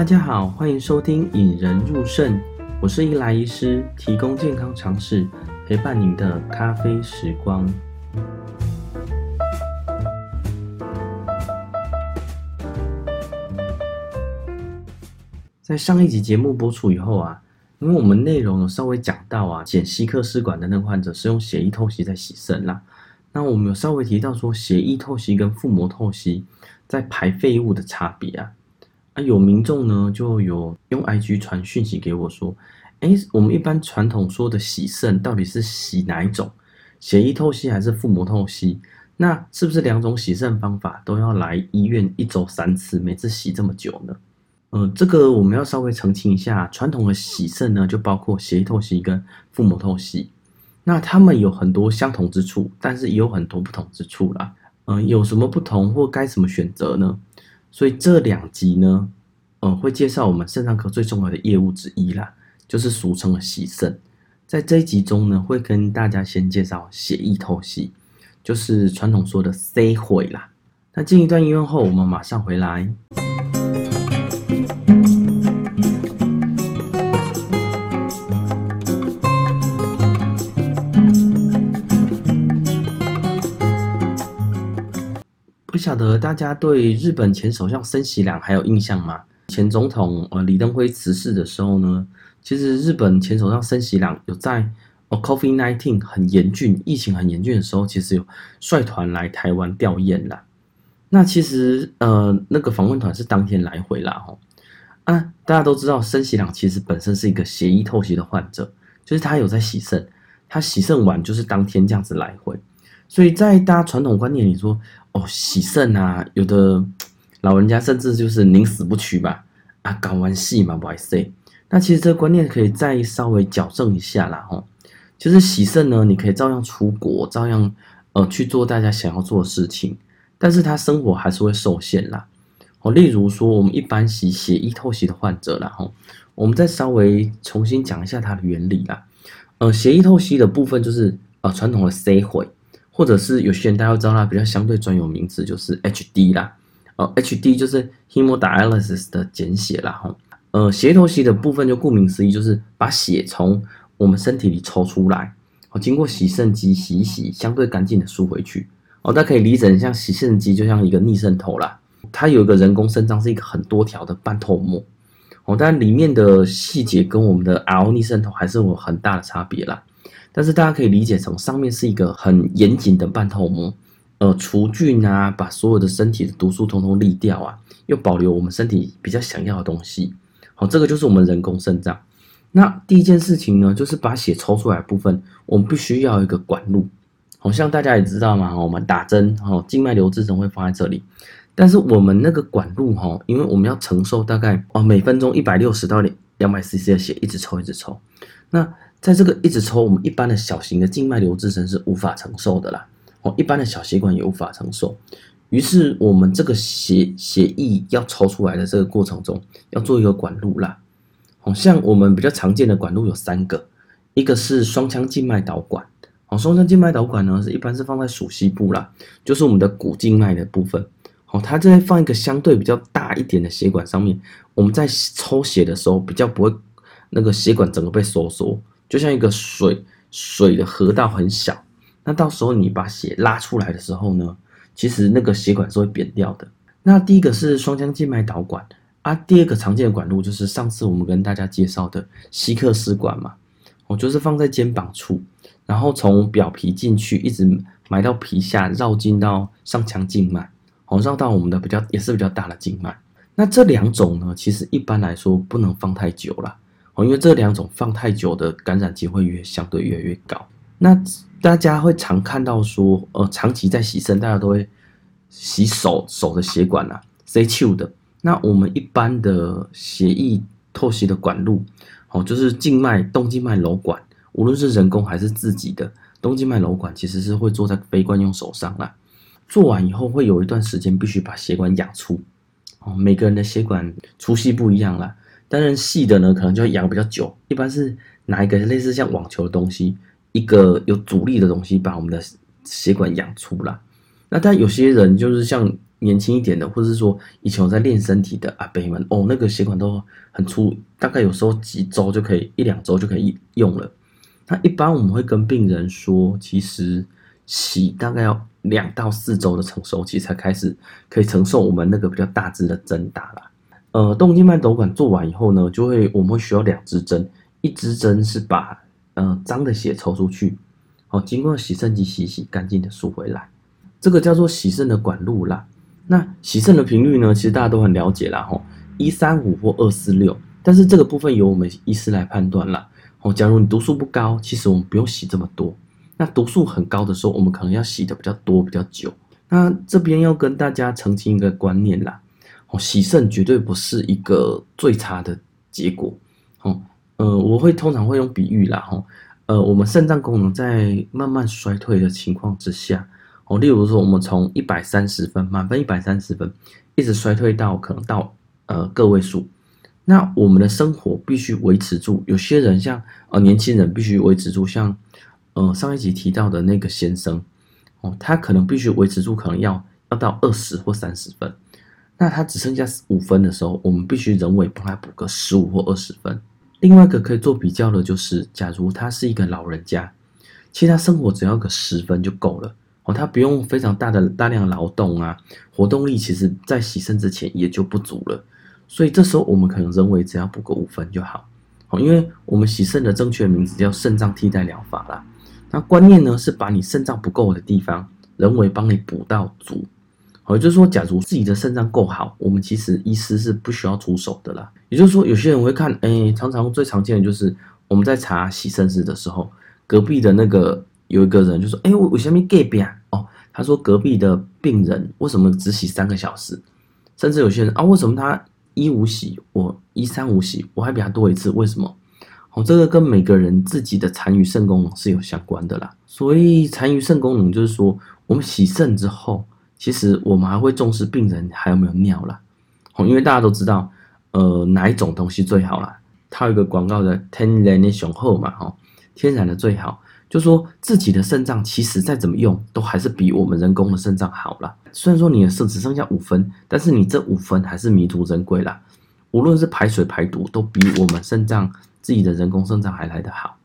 大家好，欢迎收听引人入胜，我是伊莱医师，提供健康常识，陪伴您的咖啡时光。在上一集节目播出以后啊，因为我们内容有稍微讲到啊，检稀克试管的那个患者是用血液透析在洗肾啦。那我们有稍微提到说，血液透析跟腹膜透析在排废物的差别啊。啊，有民众呢就有用 IG 传讯息给我说，哎，我们一般传统说的洗肾到底是洗哪一种？血液透析还是腹膜透析？那是不是两种洗肾方法都要来医院一周三次，每次洗这么久呢？呃，这个我们要稍微澄清一下，传统的洗肾呢就包括血液透析跟腹膜透析。那他们有很多相同之处，但是也有很多不同之处啦。嗯、有什么不同或该怎么选择呢？所以这两集呢，呃，会介绍我们肾脏科最重要的业务之一啦，就是俗称的洗肾。在这一集中呢，会跟大家先介绍血液透析，就是传统说的 C 会啦。那进一段音乐后，我们马上回来。晓得大家对日本前首相森喜朗还有印象吗？前总统呃李登辉辞世的时候呢，其实日本前首相森喜朗有在哦 COVID-19 很严峻、疫情很严峻的时候，其实有率团来台湾吊唁啦。那其实呃那个访问团是当天来回啦吼啊，大家都知道森喜朗其实本身是一个血液透析的患者，就是他有在洗肾，他洗肾完就是当天这样子来回。所以在大家传统观念里说，哦，洗肾啊，有的老人家甚至就是宁死不屈吧，啊，搞完戏嘛，不爱洗。那其实这个观念可以再稍微矫正一下啦，吼。就是洗肾呢，你可以照样出国，照样呃去做大家想要做的事情，但是他生活还是会受限啦。哦，例如说我们一般洗血液透析的患者啦，吼，我们再稍微重新讲一下它的原理啦。呃，血液透析的部分就是呃传统的洗血。或者是有些人大家都知道它比较相对专有名词就是 HD 啦，哦，HD 就是 hemodialysis 的简写啦，哈，呃，血透析的部分就顾名思义就是把血从我们身体里抽出来，哦，经过洗肾机洗一洗，相对干净的输回去，哦，大家可以理解像洗肾机就像一个逆渗透啦，它有一个人工肾脏是一个很多条的半透膜，哦，但里面的细节跟我们的 RO 逆渗透还是有很大的差别啦。但是大家可以理解成上面是一个很严谨的半透膜，呃，除菌啊，把所有的身体的毒素通通滤掉啊，又保留我们身体比较想要的东西。好，这个就是我们人工肾脏。那第一件事情呢，就是把血抽出来部分，我们必须要一个管路。好像大家也知道嘛，我们打针，哈，静脉留置针会放在这里，但是我们那个管路，哈，因为我们要承受大概哦每分钟一百六十到两百 CC 的血，一直抽一直抽，那。在这个一直抽，我们一般的小型的静脉瘤自身是无法承受的啦。哦，一般的小血管也无法承受。于是我们这个血血液要抽出来的这个过程中，要做一个管路啦。好像我们比较常见的管路有三个，一个是双腔静脉导管。哦，双腔静脉导管呢是一般是放在鼠蹊部啦，就是我们的股静脉的部分。哦，它在放一个相对比较大一点的血管上面，我们在抽血的时候比较不会那个血管整个被收缩。就像一个水水的河道很小，那到时候你把血拉出来的时候呢，其实那个血管是会扁掉的。那第一个是双腔静脉导管啊，第二个常见的管路就是上次我们跟大家介绍的希克斯管嘛，我就是放在肩膀处，然后从表皮进去，一直埋到皮下，绕进到上腔静脉，哦绕到我们的比较也是比较大的静脉。那这两种呢，其实一般来说不能放太久了。因为这两种放太久的感染机会越相对越来越高。那大家会常看到说，呃，长期在洗肾，大家都会洗手手的血管啊，洗手的。那我们一般的血液透析的管路，哦，就是静脉动静脉瘘管，无论是人工还是自己的动静脉瘘管，其实是会做在非惯用手上啦。做完以后会有一段时间必须把血管养粗，哦，每个人的血管粗细不一样啦。当然，细的呢，可能就会养比较久。一般是拿一个类似像网球的东西，一个有阻力的东西，把我们的血管养粗了。那但有些人就是像年轻一点的，或者是说以前有在练身体的阿伯们，哦，那个血管都很粗，大概有时候几周就可以，一两周就可以用了。那一般我们会跟病人说，其实洗大概要两到四周的成熟期才开始可以承受我们那个比较大支的针打啦。呃，动静脉导管做完以后呢，就会我们会需要两支针，一支针是把呃脏的血抽出去，好，经过洗肾机洗洗干净的输回来，这个叫做洗肾的管路啦。那洗肾的频率呢？其实大家都很了解啦，吼，一三五或二四六，但是这个部分由我们医师来判断啦。哦，假如你毒素不高，其实我们不用洗这么多。那毒素很高的时候，我们可能要洗的比较多、比较久。那这边要跟大家澄清一个观念啦，哦，洗肾绝对不是一个最差的结果。哦，呃，我会通常会用比喻啦，吼，呃，我们肾脏功能在慢慢衰退的情况之下。哦，例如说，我们从一百三十分，满分一百三十分，一直衰退到可能到呃个位数，那我们的生活必须维持住。有些人像呃年轻人必须维持住，像呃上一集提到的那个先生，哦，他可能必须维持住，可能要要到二十或三十分，那他只剩下五分的时候，我们必须人为帮他补个十五或二十分。另外一个可以做比较的就是，假如他是一个老人家，其实他生活只要个十分就够了。哦，他不用非常大的大量劳动啊，活动力其实在洗肾之前也就不足了，所以这时候我们可能人为只要补个五分就好。哦，因为我们洗肾的正确名字叫肾脏替代疗法啦。那观念呢是把你肾脏不够的地方，人为帮你补到足。也就是说，假如自己的肾脏够好，我们其实医师是不需要出手的啦。也就是说，有些人会看，哎，常常最常见的就是我们在查洗肾室的时候，隔壁的那个。有一个人就说：“哎，我我下面隔壁啊，哦，他说隔壁的病人为什么只洗三个小时？甚至有些人啊，为什么他一五洗，我一三五洗，我还比他多一次？为什么？哦，这个跟每个人自己的残余肾功能是有相关的啦。所以残余肾功能就是说，我们洗肾之后，其实我们还会重视病人还有没有尿啦。哦，因为大家都知道，呃，哪一种东西最好啦？它有一个广告的天然的雄厚嘛，哈，天然的最好。”就说自己的肾脏其实再怎么用，都还是比我们人工的肾脏好啦。虽然说你的肾只剩下五分，但是你这五分还是弥足珍贵啦。无论是排水排毒，都比我们肾脏自己的人工肾脏还来得好。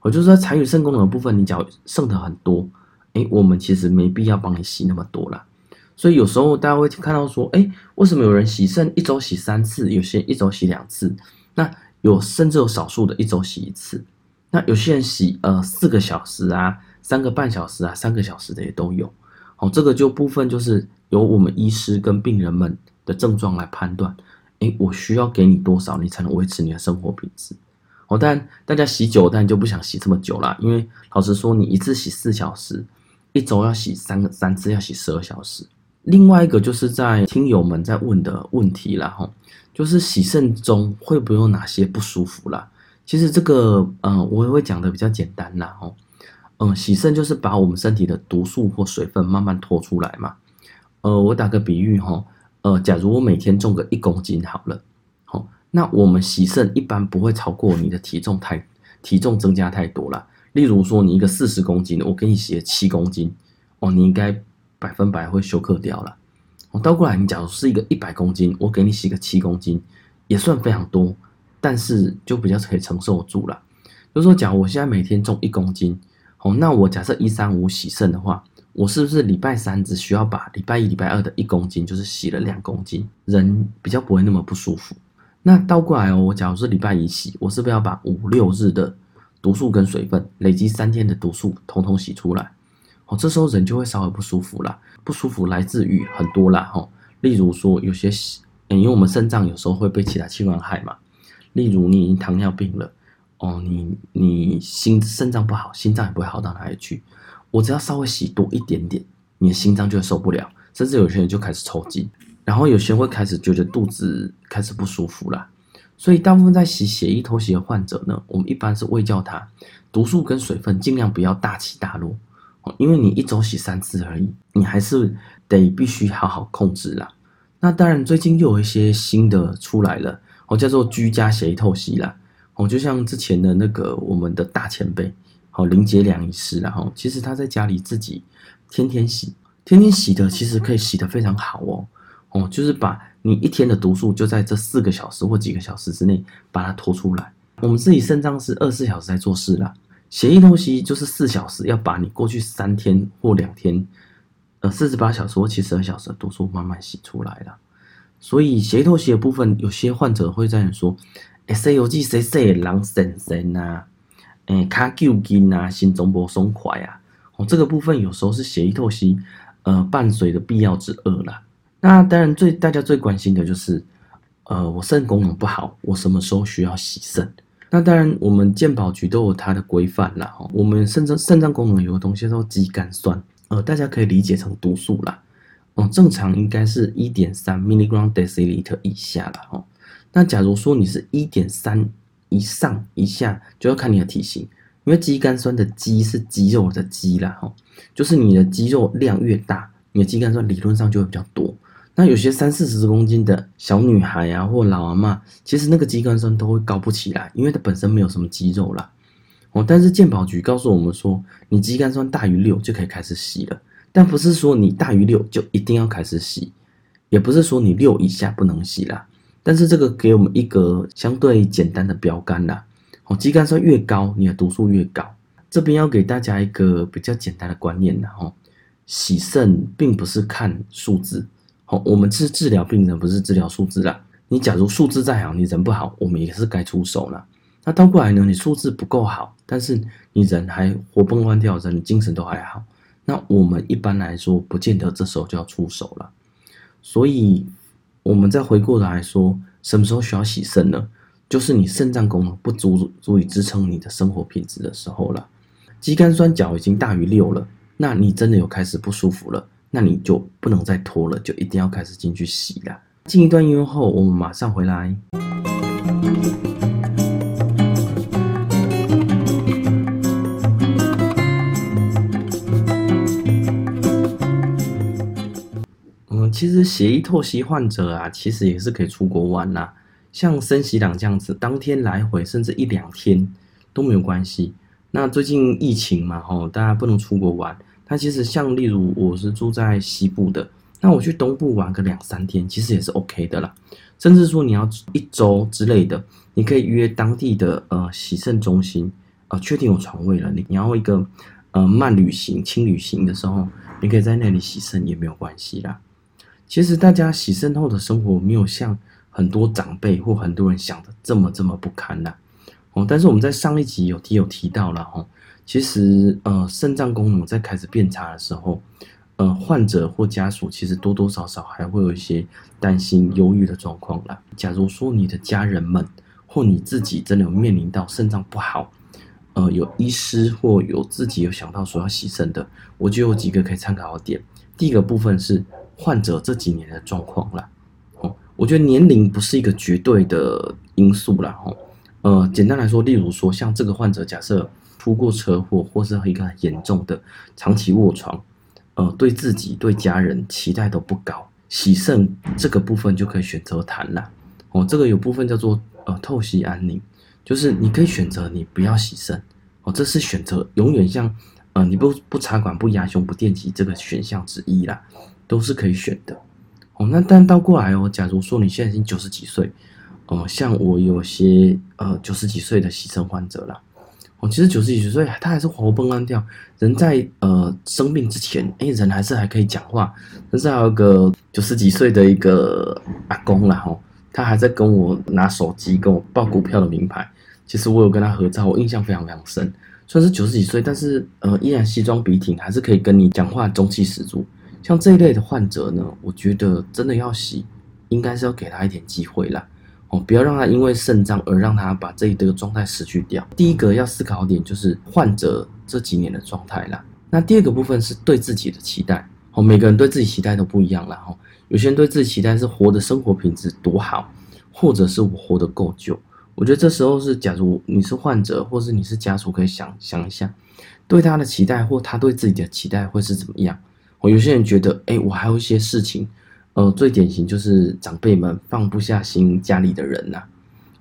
我就说残余肾功能的部分，你只要剩的很多，哎，我们其实没必要帮你洗那么多啦。所以有时候大家会看到说，哎，为什么有人洗肾一周洗三次，有些一周洗两次，那有甚至有少数的一周洗一次。那有些人洗呃四个小时啊，三个半小时啊，三个小时的也都有。好，这个就部分就是由我们医师跟病人们的症状来判断。诶，我需要给你多少，你才能维持你的生活品质？哦，但大家洗久，但就不想洗这么久啦，因为老实说，你一次洗四小时，一周要洗三个三次，要洗十二小时。另外一个就是在听友们在问的问题啦，哈，就是洗肾中会不会有哪些不舒服啦？其实这个，嗯、呃，我也会讲的比较简单啦，哦，嗯，洗肾就是把我们身体的毒素或水分慢慢拖出来嘛。呃，我打个比喻哈，呃，假如我每天重个一公斤好了，好，那我们洗肾一般不会超过你的体重太体重增加太多了。例如说你一个四十公斤，我给你洗了七公斤，哦，你应该百分百会休克掉了。我倒过来，你假如是一个一百公斤，我给你洗个七公斤，也算非常多。但是就比较可以承受住了，就说，假如我现在每天重一公斤，哦，那我假设一三五洗肾的话，我是不是礼拜三只需要把礼拜一、礼拜二的一公斤，就是洗了两公斤，人比较不会那么不舒服。那倒过来哦，我假如是礼拜一洗，我是不是要把五六日的毒素跟水分累积三天的毒素统统洗出来？哦，这时候人就会稍微不舒服了，不舒服来自于很多啦，哈，例如说有些，嗯因为我们肾脏有时候会被其他器官害嘛。例如你已经糖尿病了，哦，你你心肾脏不好，心脏也不会好到哪里去。我只要稍微洗多一点点，你的心脏就会受不了，甚至有些人就开始抽筋，然后有些人会开始觉得肚子开始不舒服了。所以大部分在洗血液透析的患者呢，我们一般是喂教他毒素跟水分尽量不要大起大落，因为你一周洗三次而已，你还是得必须好好控制啦。那当然最近又有一些新的出来了。哦，叫做居家血液透析啦。哦，就像之前的那个我们的大前辈，哦林杰良医师啦。哈，其实他在家里自己天天洗，天天洗的其实可以洗得非常好哦，哦，就是把你一天的毒素就在这四个小时或几个小时之内把它拖出来。我们自己肾脏是二十四小时在做事啦，血液透析就是四小时要把你过去三天或两天，呃，四十八小时或七十二小时的毒素慢慢洗出来了。所以血液透析的部分，有些患者会这样说：“哎，西游记谁谁狼神神呐？哎，卡旧筋啊，心中不松快啊。”哦，这个部分有时候是血液透析呃伴随的必要之二啦。那当然最大家最关心的就是，呃，我肾功能不好，我什么时候需要洗肾？那当然我们健保局都有它的规范啦。哈，我们肾脏肾脏功能有个东西叫做肌酐酸，呃，大家可以理解成毒素啦。哦，正常应该是一点三 milligram deciliter 以下了哦。那假如说你是一点三以上以下，就要看你的体型，因为肌酐酸的肌是肌肉的肌啦，哈，就是你的肌肉量越大，你的肌酐酸理论上就会比较多。那有些三四十公斤的小女孩啊，或老阿嬷，其实那个肌酐酸都会高不起来，因为它本身没有什么肌肉啦。哦，但是健保局告诉我们说，你肌酐酸大于六就可以开始洗了。但不是说你大于六就一定要开始洗，也不是说你六以下不能洗啦。但是这个给我们一个相对简单的标杆啦。哦，肌酐酸越高，你的毒素越高。这边要给大家一个比较简单的观念啦。哦，洗肾并不是看数字。哦，我们是治疗病人，不是治疗数字啦。你假如数字再好，你人不好，我们也是该出手了。那倒过来呢？你数字不够好，但是你人还活蹦乱跳，人精神都还好。那我们一般来说，不见得这时候就要出手了。所以，我们再回过头来说，什么时候需要洗肾呢？就是你肾脏功能不足，足以支撑你的生活品质的时候了。肌酐酸角已经大于六了，那你真的有开始不舒服了，那你就不能再拖了，就一定要开始进去洗了。进一段音乐后，我们马上回来。其实血液透析患者啊，其实也是可以出国玩呐。像森喜朗这样子，当天来回甚至一两天都没有关系。那最近疫情嘛，吼，大家不能出国玩。那其实像例如我是住在西部的，那我去东部玩个两三天，其实也是 OK 的啦。甚至说你要一周之类的，你可以约当地的呃洗肾中心，呃确定有床位了，你你要一个呃慢旅行、轻旅行的时候，你可以在那里洗肾也没有关系啦。其实大家洗肾后的生活没有像很多长辈或很多人想的这么这么不堪呐，哦，但是我们在上一集有提有提到了哈，其实呃肾脏功能在开始变差的时候，呃患者或家属其实多多少少还会有一些担心忧郁的状况啦。假如说你的家人们或你自己真的有面临到肾脏不好，呃有医师或有自己有想到说要洗肾的，我就有几个可以参考的点。第一个部分是。患者这几年的状况啦，哦，我觉得年龄不是一个绝对的因素啦，哦，呃，简单来说，例如说像这个患者，假设出过车祸或是一个很严重的长期卧床，呃，对自己对家人期待都不高，洗肾这个部分就可以选择谈了，哦，这个有部分叫做呃透析安宁，就是你可以选择你不要洗肾，哦，这是选择，永远像呃你不不插管不压胸不电击这个选项之一啦。都是可以选的，哦，那但倒过来哦，假如说你现在已经九十几岁，哦，像我有些呃九十几岁的洗肾患者啦，哦，其实九十几岁他还是活蹦乱跳，人在呃生病之前，哎，人还是还可以讲话，但是还有个九十几岁的一个阿公啦，吼，他还在跟我拿手机跟我报股票的名牌，其实我有跟他合照，我印象非常非常深，虽然是九十几岁，但是呃依然西装笔挺，还是可以跟你讲话，中气十足。像这一类的患者呢，我觉得真的要洗，应该是要给他一点机会啦，哦，不要让他因为肾脏而让他把这一个状态失去掉。第一个要思考点就是患者这几年的状态啦。那第二个部分是对自己的期待，哦，每个人对自己期待都不一样啦，哈，有些人对自己期待是活的生活品质多好，或者是我活得够久。我觉得这时候是，假如你是患者，或是你是家属，可以想想一下，对他的期待或他对自己的期待会是怎么样。我有些人觉得，哎，我还有一些事情，呃，最典型就是长辈们放不下心家里的人呐、啊，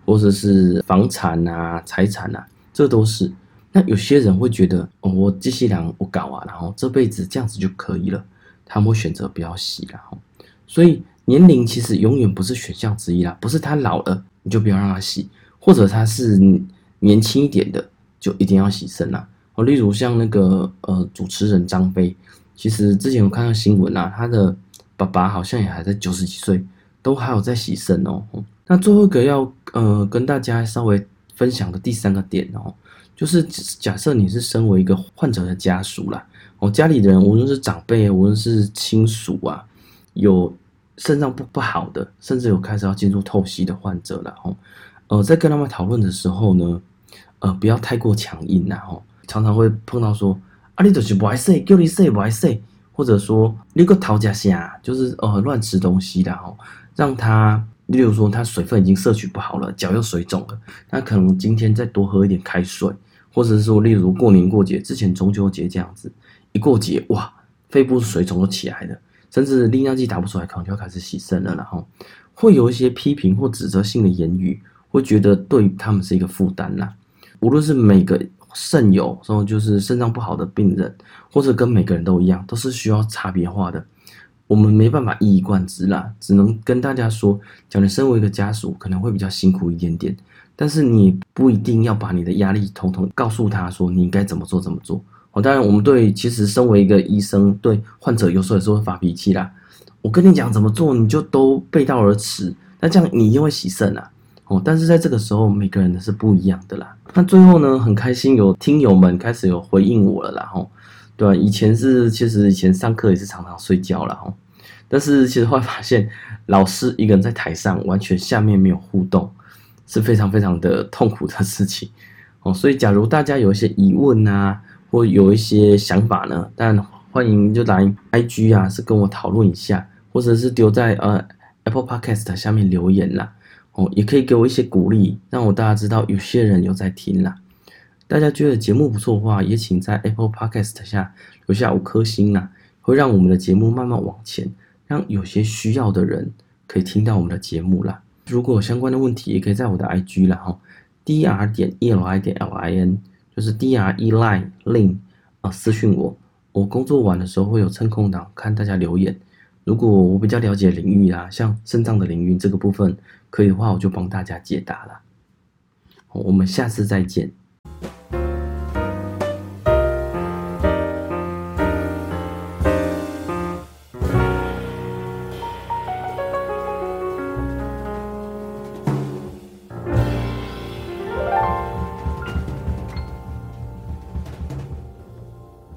或者是房产啊、财产啊，这都是。那有些人会觉得，哦，我这些两我搞啊，然后这辈子这样子就可以了。他们会选择不要洗了哈。所以年龄其实永远不是选项之一啦，不是他老了你就不要让他洗，或者他是年轻一点的就一定要洗肾啦。哦，例如像那个呃主持人张飞，其实之前有看到新闻啊，他的爸爸好像也还在九十几岁，都还有在洗肾哦。那最后一个要呃跟大家稍微分享的第三个点哦，就是假设你是身为一个患者的家属啦，哦家里的人无论是长辈，无论是亲属啊，有肾脏不不好的，甚至有开始要进入透析的患者了哦，呃在跟他们讨论的时候呢，呃不要太过强硬然后。常常会碰到说啊，你就是不爱洗，叫你洗不爱洗，或者说你个讨价下，就是呃乱吃东西的哦，让他，例如说他水分已经摄取不好了，脚又水肿了，那可能今天再多喝一点开水，或者是说例如过年过节之前中秋节这样子，一过节哇，肺部水肿都起来了，甚至利尿剂打不出来，可能就要开始洗肾了，然后会有一些批评或指责性的言语，会觉得对他们是一个负担啦，无论是每个。肾友，说就是肾脏不好的病人，或者跟每个人都一样，都是需要差别化的。我们没办法一以贯之啦，只能跟大家说，讲你身为一个家属，可能会比较辛苦一点点，但是你不一定要把你的压力统统告诉他说你应该怎么做怎么做。哦，当然我们对其实身为一个医生，对患者有时候也是会发脾气啦。我跟你讲怎么做，你就都背道而驰，那这样你一定会洗肾啊。哦，但是在这个时候，每个人的是不一样的啦。那最后呢，很开心有听友们开始有回应我了啦，吼，对吧？以前是其实以前上课也是常常睡觉了，吼。但是其实会发现，老师一个人在台上，完全下面没有互动，是非常非常的痛苦的事情。哦，所以假如大家有一些疑问啊，或有一些想法呢，但欢迎就来 IG 啊，是跟我讨论一下，或者是丢在呃 Apple Podcast 下面留言啦。哦，也可以给我一些鼓励，让我大家知道有些人有在听啦。大家觉得节目不错的话，也请在 Apple Podcast 下留下五颗星啦，会让我们的节目慢慢往前，让有些需要的人可以听到我们的节目啦。如果有相关的问题，也可以在我的 IG 啦，哈，dr 点 eli 点 lin，就是 dr eli lin 啊，私讯我，我工作完的时候会有趁空档看大家留言。如果我比较了解领域啊，像肾脏的领域这个部分，可以的话，我就帮大家解答了。我们下次再见。